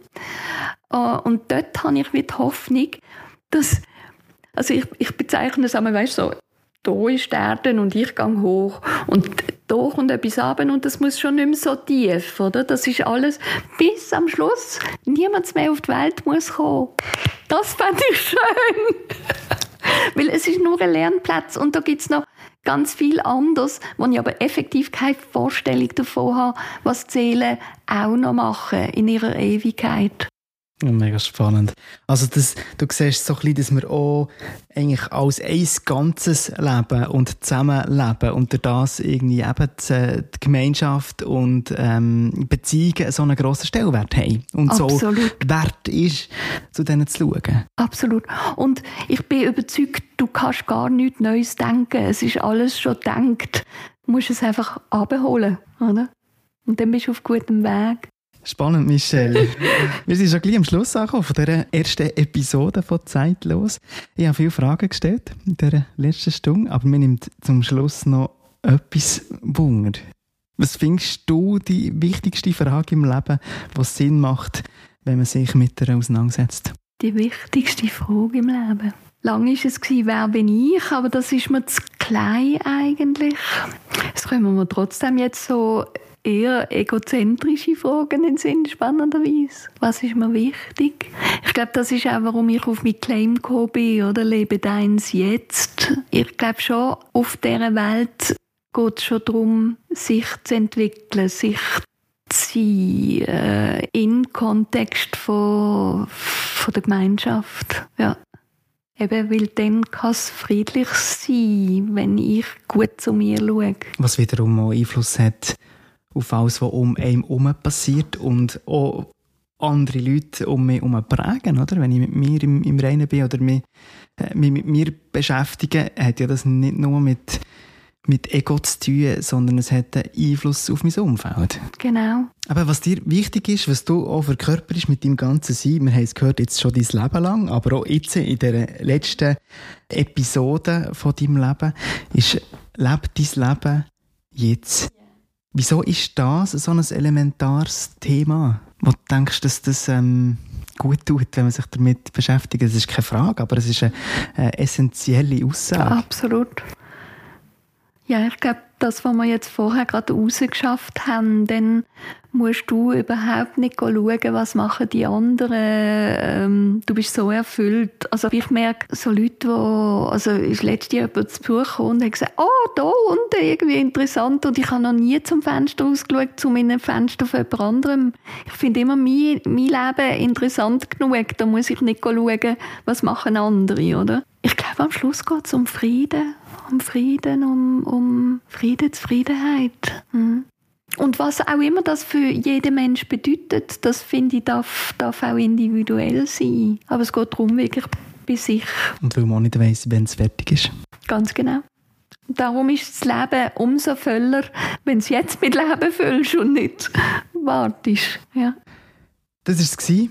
Äh, und dort habe ich die Hoffnung, dass, also ich, ich bezeichne es einmal, weißt so, da ist die Erde und ich gehe hoch und da kommt etwas ab und das muss schon nicht mehr so tief, oder? Das ist alles bis am Schluss niemand mehr auf die Welt muss kommen. Das fände ich schön. Weil es ist nur ein Lernplatz und da gibt es noch ganz viel anderes, wo ich aber effektiv keine Vorstellung davon habe, was die Seelen auch noch machen in ihrer Ewigkeit. Mega spannend. Also das, du siehst so ein bisschen, dass wir auch eigentlich als ein ganzes Leben und zusammenleben und durch das irgendwie eben die, Gemeinschaft und ähm, Beziehungen so einen grossen Stellwert haben. Und Absolut. so wert ist, zu denen zu schauen. Absolut. Und ich bin überzeugt, du kannst gar nichts Neues denken. Es ist alles schon gedacht. Du musst es einfach abholen, oder? Und dann bist du auf gutem Weg. Spannend, Michelle. Wir sind schon gleich am Schluss angekommen von dieser ersten Episode von Zeitlos. Ich habe viele Fragen gestellt in dieser letzten Stunde, aber mir nimmt zum Schluss noch etwas Wunder. Was findest du die wichtigste Frage im Leben, die Sinn macht, wenn man sich mit ihr auseinandersetzt? Die wichtigste Frage im Leben. Lang war es, wer bin ich, aber das ist mir zu klein eigentlich. Das können wir trotzdem jetzt so eher egozentrische Fragen Sinn, spannenderweise. Was ist mir wichtig? Ich glaube, das ist auch, warum ich auf mein Claim gekommen bin, oder? Lebe deins jetzt. Ich glaube schon, auf dieser Welt geht es schon darum, sich zu entwickeln, sich zu sein, äh, in Kontext von, von der Gemeinschaft. Ja. Eben, weil dann kann es friedlich sein, wenn ich gut zu mir schaue. Was wiederum auch Einfluss hat auf alles, was um einen herum passiert und auch andere Leute um mich herum prägen, oder? Wenn ich mit mir im, im Reinen bin oder mich, äh, mich mit mir beschäftige, hat ja das nicht nur mit, mit Ego zu tun, sondern es hat einen Einfluss auf mein Umfeld. Genau. Aber was dir wichtig ist, was du auch verkörperst mit deinem ganzen Sein, wir haben es gehört jetzt schon dein Leben lang, aber auch jetzt in der letzten Episode von deinem Leben, ist, lebe dein Leben jetzt. Wieso ist das so ein elementares Thema? Wo du denkst, dass das ähm, gut tut, wenn man sich damit beschäftigt? Das ist keine Frage, aber es ist eine, eine essentielle Aussage. Absolut. Ja, ich glaube, das, was wir jetzt vorher gerade rausgeschafft haben, dann musst du überhaupt nicht schauen, was machen die anderen. Ähm, du bist so erfüllt. Also ich merke, so Leute, die, also ist letztes Jahr jemand zu Besuch und hat gesagt, oh, da unten, irgendwie interessant. Und ich habe noch nie zum Fenster ausgeschaut, zu meinem Fenster von jemand anderem. Ich finde immer mein, mein Leben interessant genug. Da muss ich nicht schauen, was machen andere, oder? Ich glaube, am Schluss geht es um Frieden. Um Frieden, um, um Friedenszufriedenheit. Mhm. Und was auch immer das für jeden Mensch bedeutet, das finde ich, darf, darf auch individuell sein. Aber es geht darum, wirklich bei sich. Und weil man nicht weiss, wenn es fertig ist. Ganz genau. Darum ist das Leben umso voller, wenn es jetzt mit Leben füllst und nicht wartest. Ja. Das war es.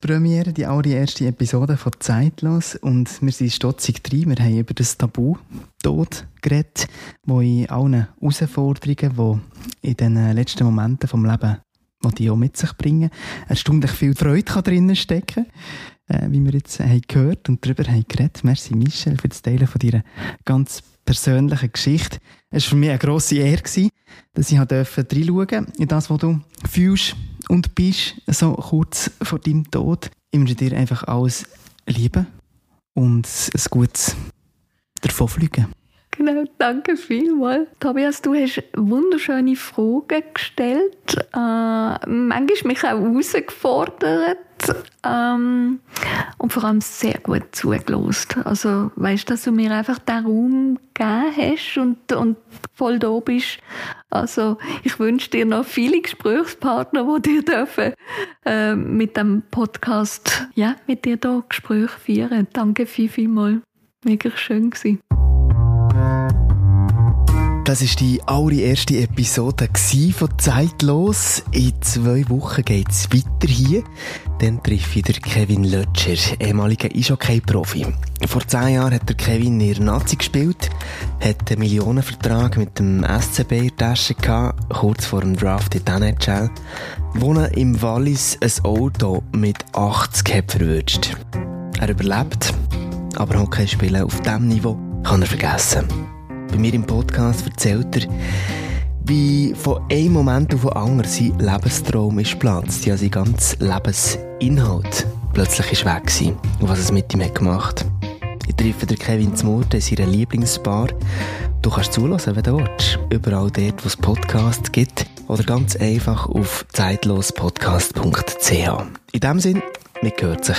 Die Premiere, die allererste Episode von Zeitlos. Und wir sind stotzig drin. Wir haben über das Tabu Tod geredet, wo in allen Herausforderungen, die in den letzten Momenten des Lebens die die auch mit sich bringen, erstaunlich viel Freude kann drinnen stecken äh, wie wir jetzt haben gehört und darüber haben geredet. Merci Michel für das Teilen von deiner ganz persönlichen Geschichte. Es war für mich eine grosse Ehre, dass ich reinschauen in das, was du fühlst und bist, so kurz vor deinem Tod. Ich wünsche dir einfach alles Liebe und ein gutes Davonfliegen. Genau, danke vielmals. Tobias, du hast wunderschöne Fragen gestellt, äh, manchmal mich auch herausgefordert ähm, und vor allem sehr gut zugelost. Also weißt, dass du mir einfach den Raum gegeben hast und, und voll da bist. Also ich wünsche dir noch viele Gesprächspartner, die dir dürfen äh, mit dem Podcast ja mit dir da Gespräche führen. Danke viel, viel. Mega schön gewesen. Das ist die allererste Episode von Zeitlos. In zwei Wochen geht es weiter hier. Dann treffe ich den Kevin Lötscher, ehemaliger Eishockey-Profi. Vor zehn Jahren hat der Kevin in der Nazi gespielt, hat einen Millionenvertrag mit dem SCB in der Tasche gehabt, kurz vor dem Draft in der NHL. Wohnen im Wallis ein Auto mit 80 hat verwünscht. Er überlebt, aber Hockey spielen auf diesem Niveau kann er vergessen. Bei mir im Podcast erzählt er, wie von einem Moment auf den anderen sein Lebenstraum ist platzt, ja sein ganzer Lebensinhalt plötzlich ist weg war und was es mit ihm hat gemacht. Ich treffe den Kevin Zmurte in seiner Lieblingsbar. Du kannst zulassen, wenn du willst. Überall dort, wo es Podcasts gibt. Oder ganz einfach auf zeitlospodcast.ch. In dem Sinn, man hört sich.